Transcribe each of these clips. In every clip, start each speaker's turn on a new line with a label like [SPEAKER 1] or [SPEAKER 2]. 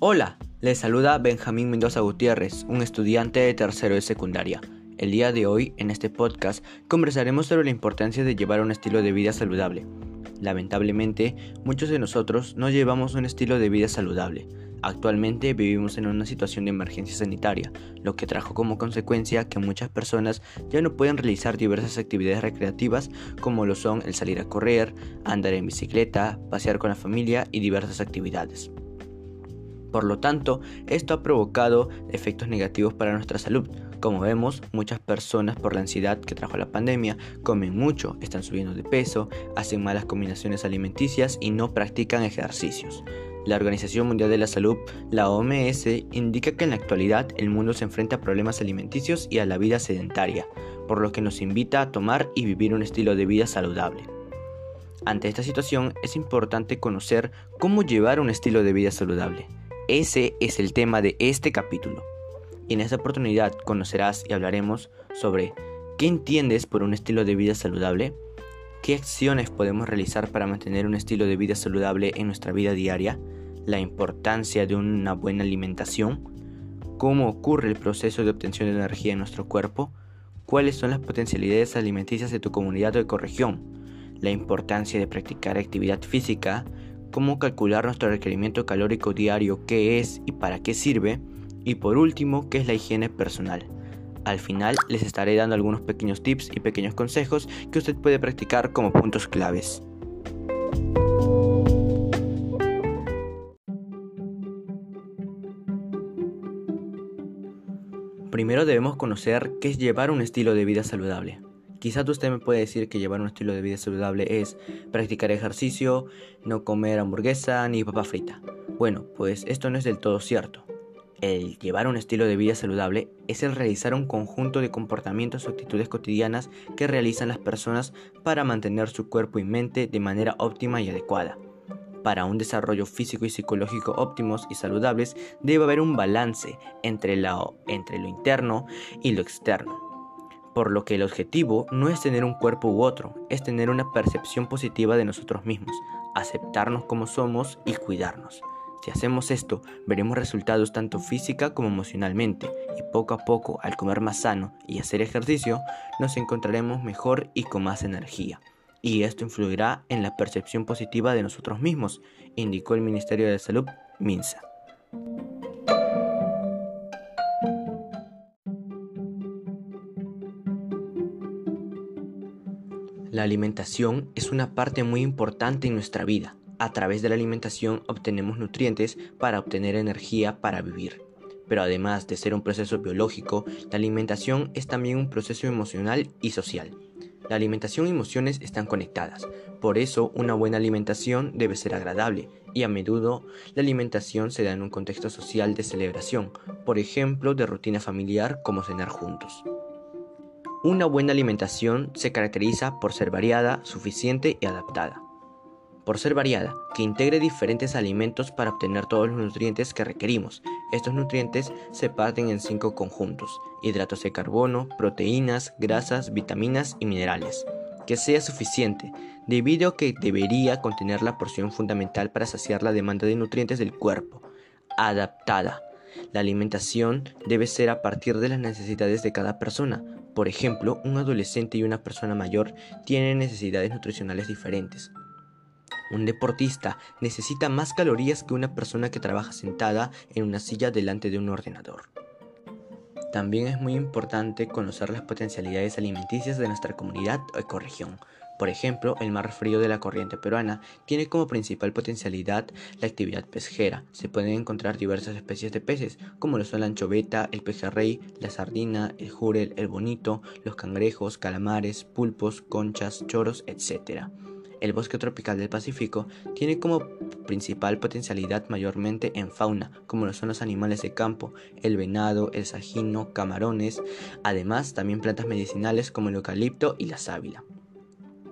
[SPEAKER 1] Hola, les saluda Benjamín Mendoza Gutiérrez, un estudiante de tercero de secundaria. El día de hoy, en este podcast, conversaremos sobre la importancia de llevar un estilo de vida saludable. Lamentablemente, muchos de nosotros no llevamos un estilo de vida saludable. Actualmente vivimos en una situación de emergencia sanitaria, lo que trajo como consecuencia que muchas personas ya no pueden realizar diversas actividades recreativas como lo son el salir a correr, andar en bicicleta, pasear con la familia y diversas actividades. Por lo tanto, esto ha provocado efectos negativos para nuestra salud. Como vemos, muchas personas por la ansiedad que trajo la pandemia comen mucho, están subiendo de peso, hacen malas combinaciones alimenticias y no practican ejercicios. La Organización Mundial de la Salud, la OMS, indica que en la actualidad el mundo se enfrenta a problemas alimenticios y a la vida sedentaria, por lo que nos invita a tomar y vivir un estilo de vida saludable. Ante esta situación es importante conocer cómo llevar un estilo de vida saludable. Ese es el tema de este capítulo. En esta oportunidad conocerás y hablaremos sobre qué entiendes por un estilo de vida saludable, qué acciones podemos realizar para mantener un estilo de vida saludable en nuestra vida diaria, la importancia de una buena alimentación, cómo ocurre el proceso de obtención de energía en nuestro cuerpo, cuáles son las potencialidades alimenticias de tu comunidad o ecorregión, la importancia de practicar actividad física, cómo calcular nuestro requerimiento calórico diario, qué es y para qué sirve, y por último, qué es la higiene personal. Al final les estaré dando algunos pequeños tips y pequeños consejos que usted puede practicar como puntos claves. Primero debemos conocer qué es llevar un estilo de vida saludable. Quizás usted me puede decir que llevar un estilo de vida saludable es practicar ejercicio, no comer hamburguesa ni papa frita. Bueno, pues esto no es del todo cierto. El llevar un estilo de vida saludable es el realizar un conjunto de comportamientos o actitudes cotidianas que realizan las personas para mantener su cuerpo y mente de manera óptima y adecuada. Para un desarrollo físico y psicológico óptimos y saludables debe haber un balance entre, entre lo interno y lo externo por lo que el objetivo no es tener un cuerpo u otro, es tener una percepción positiva de nosotros mismos, aceptarnos como somos y cuidarnos. Si hacemos esto, veremos resultados tanto física como emocionalmente, y poco a poco, al comer más sano y hacer ejercicio, nos encontraremos mejor y con más energía. Y esto influirá en la percepción positiva de nosotros mismos, indicó el Ministerio de Salud, MINSA. La alimentación es una parte muy importante en nuestra vida. A través de la alimentación obtenemos nutrientes para obtener energía para vivir. Pero además de ser un proceso biológico, la alimentación es también un proceso emocional y social. La alimentación y emociones están conectadas, por eso una buena alimentación debe ser agradable y a menudo la alimentación se da en un contexto social de celebración, por ejemplo de rutina familiar como cenar juntos. Una buena alimentación se caracteriza por ser variada, suficiente y adaptada. Por ser variada, que integre diferentes alimentos para obtener todos los nutrientes que requerimos. Estos nutrientes se parten en cinco conjuntos, hidratos de carbono, proteínas, grasas, vitaminas y minerales. Que sea suficiente, debido a que debería contener la porción fundamental para saciar la demanda de nutrientes del cuerpo. Adaptada. La alimentación debe ser a partir de las necesidades de cada persona, por ejemplo, un adolescente y una persona mayor tienen necesidades nutricionales diferentes. Un deportista necesita más calorías que una persona que trabaja sentada en una silla delante de un ordenador. También es muy importante conocer las potencialidades alimenticias de nuestra comunidad o ecorregión, por ejemplo, el mar frío de la corriente peruana tiene como principal potencialidad la actividad pesquera. Se pueden encontrar diversas especies de peces, como lo son la anchoveta, el pejerrey, la sardina, el jurel, el bonito, los cangrejos, calamares, pulpos, conchas, choros, etc. El bosque tropical del Pacífico tiene como principal potencialidad mayormente en fauna, como lo son los animales de campo, el venado, el sajino, camarones, además también plantas medicinales como el eucalipto y la sábila.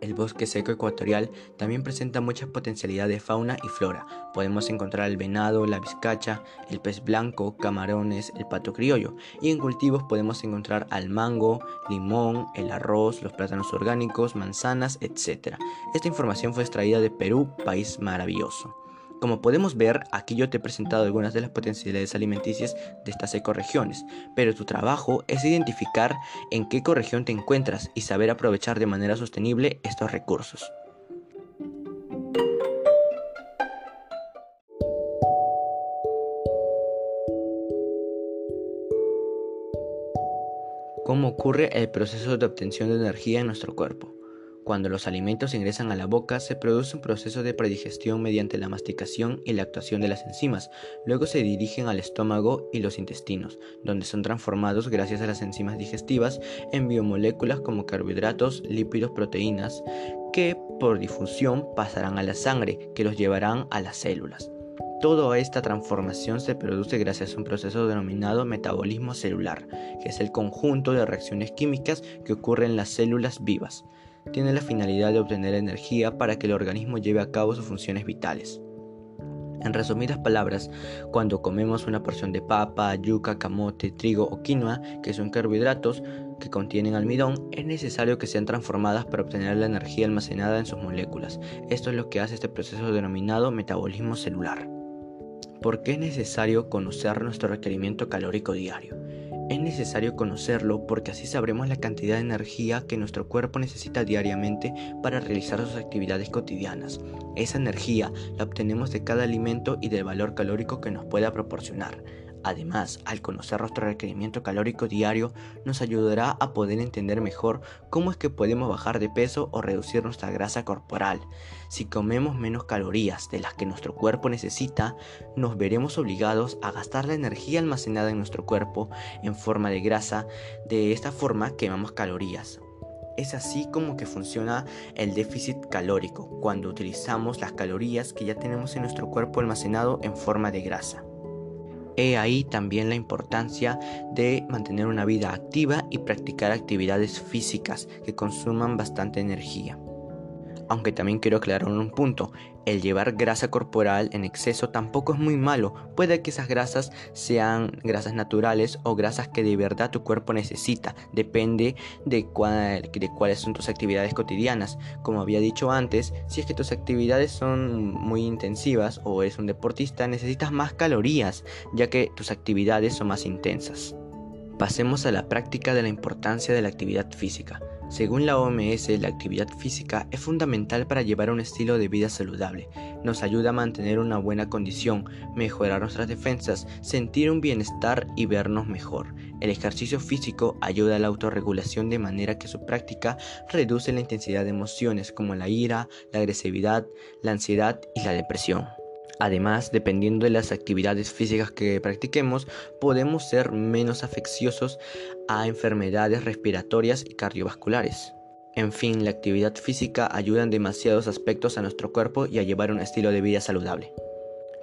[SPEAKER 1] El bosque seco ecuatorial también presenta muchas potencialidades de fauna y flora. Podemos encontrar el venado, la vizcacha, el pez blanco, camarones, el pato criollo. Y en cultivos podemos encontrar al mango, limón, el arroz, los plátanos orgánicos, manzanas, etc. Esta información fue extraída de Perú, país maravilloso. Como podemos ver, aquí yo te he presentado algunas de las potencialidades alimenticias de estas ecorregiones, pero tu trabajo es identificar en qué ecorregión te encuentras y saber aprovechar de manera sostenible estos recursos. ¿Cómo ocurre el proceso de obtención de energía en nuestro cuerpo? Cuando los alimentos ingresan a la boca, se produce un proceso de predigestión mediante la masticación y la actuación de las enzimas. Luego se dirigen al estómago y los intestinos, donde son transformados gracias a las enzimas digestivas en biomoléculas como carbohidratos, lípidos, proteínas, que por difusión pasarán a la sangre, que los llevarán a las células. Toda esta transformación se produce gracias a un proceso denominado metabolismo celular, que es el conjunto de reacciones químicas que ocurren en las células vivas tiene la finalidad de obtener energía para que el organismo lleve a cabo sus funciones vitales. En resumidas palabras, cuando comemos una porción de papa, yuca, camote, trigo o quinoa, que son carbohidratos que contienen almidón, es necesario que sean transformadas para obtener la energía almacenada en sus moléculas. Esto es lo que hace este proceso denominado metabolismo celular. ¿Por qué es necesario conocer nuestro requerimiento calórico diario? Es necesario conocerlo porque así sabremos la cantidad de energía que nuestro cuerpo necesita diariamente para realizar sus actividades cotidianas. Esa energía la obtenemos de cada alimento y del valor calórico que nos pueda proporcionar. Además, al conocer nuestro requerimiento calórico diario, nos ayudará a poder entender mejor cómo es que podemos bajar de peso o reducir nuestra grasa corporal. Si comemos menos calorías de las que nuestro cuerpo necesita, nos veremos obligados a gastar la energía almacenada en nuestro cuerpo en forma de grasa. De esta forma quemamos calorías, es así como que funciona el déficit calórico, cuando utilizamos las calorías que ya tenemos en nuestro cuerpo almacenado en forma de grasa. He ahí también la importancia de mantener una vida activa y practicar actividades físicas que consuman bastante energía. Aunque también quiero aclarar un punto, el llevar grasa corporal en exceso tampoco es muy malo, puede que esas grasas sean grasas naturales o grasas que de verdad tu cuerpo necesita, depende de, cuáles son tus actividades cotidianas. Como había dicho antes, si es que tus actividades son muy intensivas o eres un deportista, necesitas más calorías, ya que tus actividades son más intensas. Pasemos a la práctica de la importancia de la actividad física. Según la OMS, la actividad física es fundamental para llevar un estilo de vida saludable. Nos ayuda a mantener una buena condición, mejorar nuestras defensas, sentir un bienestar y vernos mejor. El ejercicio físico ayuda a la autorregulación de manera que su práctica reduce la intensidad de emociones como la ira, la agresividad, la ansiedad y la depresión. Además, dependiendo de las actividades físicas que practiquemos, podemos ser menos afecciosos a enfermedades respiratorias y cardiovasculares. En fin, la actividad física ayuda en demasiados aspectos a nuestro cuerpo y a llevar un estilo de vida saludable.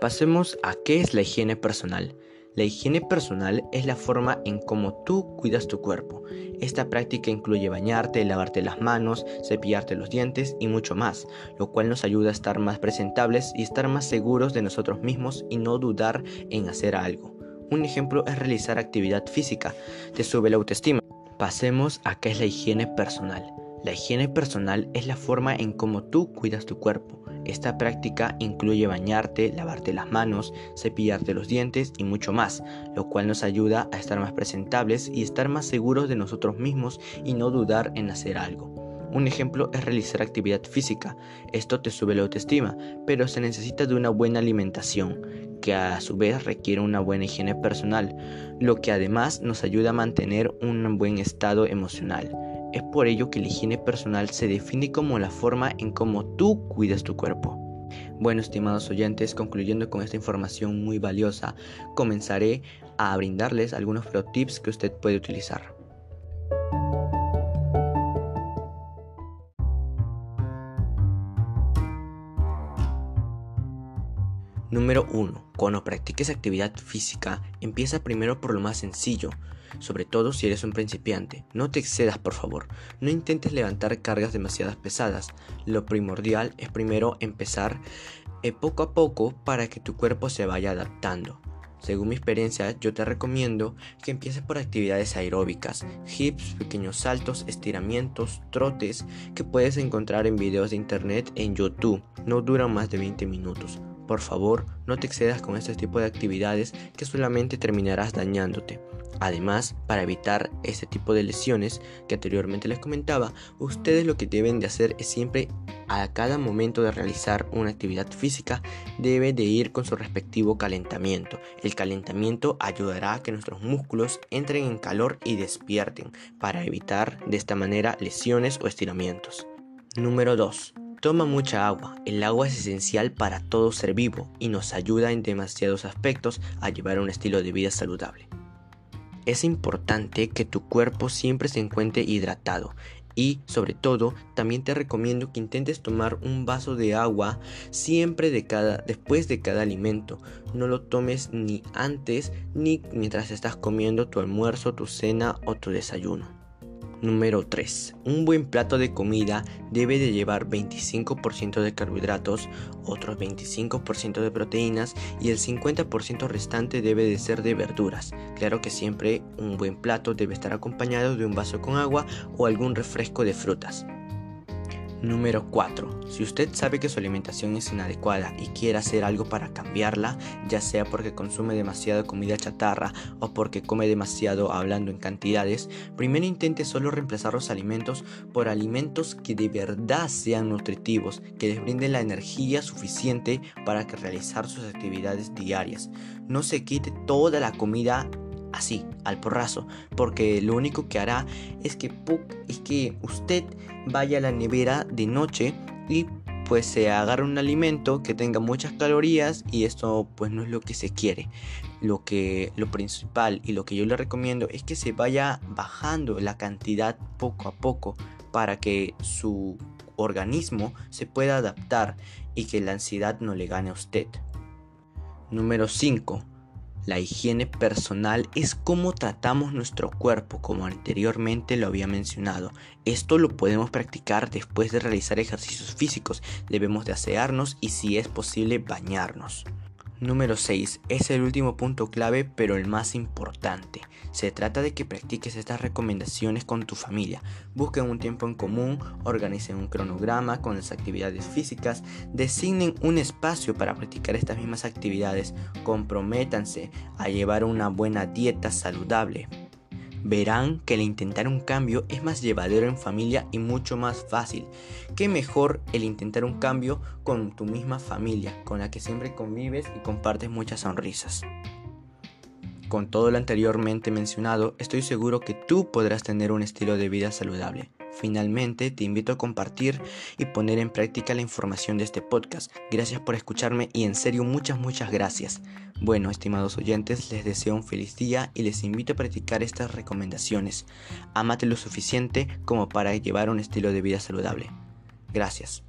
[SPEAKER 1] Pasemos a qué es la higiene personal. La higiene personal es la forma en cómo tú cuidas tu cuerpo. Esta práctica incluye bañarte, lavarte las manos, cepillarte los dientes y mucho más, lo cual nos ayuda a estar más presentables y estar más seguros de nosotros mismos y no dudar en hacer algo. Un ejemplo es realizar actividad física, te sube la autoestima. Pasemos a qué es la higiene personal. La higiene personal es la forma en cómo tú cuidas tu cuerpo. Esta práctica incluye bañarte, lavarte las manos, cepillarte los dientes y mucho más, lo cual nos ayuda a estar más presentables y estar más seguros de nosotros mismos y no dudar en hacer algo. Un ejemplo es realizar actividad física. Esto te sube la autoestima, pero se necesita de una buena alimentación, que a su vez requiere una buena higiene personal, lo que además nos ayuda a mantener un buen estado emocional. Es por ello que la higiene personal se define como la forma en cómo tú cuidas tu cuerpo. Bueno, estimados oyentes, concluyendo con esta información muy valiosa, comenzaré a brindarles algunos pro tips que usted puede utilizar. Número 1. Cuando practiques actividad física, empieza primero por lo más sencillo, sobre todo si eres un principiante. No te excedas, por favor. No intentes levantar cargas demasiado pesadas. Lo primordial es primero empezar eh, poco a poco para que tu cuerpo se vaya adaptando. Según mi experiencia, yo te recomiendo que empieces por actividades aeróbicas, hips, pequeños saltos, estiramientos, trotes que puedes encontrar en videos de internet en YouTube. No duran más de 20 minutos. Por favor, no te excedas con este tipo de actividades que solamente terminarás dañándote. Además, para evitar este tipo de lesiones que anteriormente les comentaba, ustedes lo que deben de hacer es siempre a cada momento de realizar una actividad física debe de ir con su respectivo calentamiento. El calentamiento ayudará a que nuestros músculos entren en calor y despierten para evitar de esta manera lesiones o estiramientos. Número 2. Toma mucha agua. El agua es esencial para todo ser vivo y nos ayuda en demasiados aspectos a llevar un estilo de vida saludable. Es importante que tu cuerpo siempre se encuentre hidratado y sobre todo también te recomiendo que intentes tomar un vaso de agua siempre de cada después de cada alimento. No lo tomes ni antes ni mientras estás comiendo tu almuerzo, tu cena o tu desayuno. Número 3. Un buen plato de comida debe de llevar 25% de carbohidratos, otros 25% de proteínas y el 50% restante debe de ser de verduras. Claro que siempre un buen plato debe estar acompañado de un vaso con agua o algún refresco de frutas. Número 4. Si usted sabe que su alimentación es inadecuada y quiere hacer algo para cambiarla, ya sea porque consume demasiada comida chatarra o porque come demasiado hablando en cantidades, primero intente solo reemplazar los alimentos por alimentos que de verdad sean nutritivos, que les brinden la energía suficiente para realizar sus actividades diarias. No se quite toda la comida así, al porrazo, porque lo único que hará es que, es que usted vaya a la nevera de noche y pues se agarre un alimento que tenga muchas calorías y esto pues no es lo que se quiere. Lo que lo principal y lo que yo le recomiendo es que se vaya bajando la cantidad poco a poco para que su organismo se pueda adaptar y que la ansiedad no le gane a usted. Número 5 la higiene personal es cómo tratamos nuestro cuerpo, como anteriormente lo había mencionado. Esto lo podemos practicar después de realizar ejercicios físicos. Debemos de asearnos y si es posible bañarnos. Número 6. Es el último punto clave pero el más importante. Se trata de que practiques estas recomendaciones con tu familia. Busquen un tiempo en común, organicen un cronograma con las actividades físicas, designen un espacio para practicar estas mismas actividades, comprométanse a llevar una buena dieta saludable verán que el intentar un cambio es más llevadero en familia y mucho más fácil. Qué mejor el intentar un cambio con tu misma familia, con la que siempre convives y compartes muchas sonrisas. Con todo lo anteriormente mencionado, estoy seguro que tú podrás tener un estilo de vida saludable. Finalmente, te invito a compartir y poner en práctica la información de este podcast. Gracias por escucharme y en serio muchas, muchas gracias. Bueno, estimados oyentes, les deseo un feliz día y les invito a practicar estas recomendaciones. Amate lo suficiente como para llevar un estilo de vida saludable. Gracias.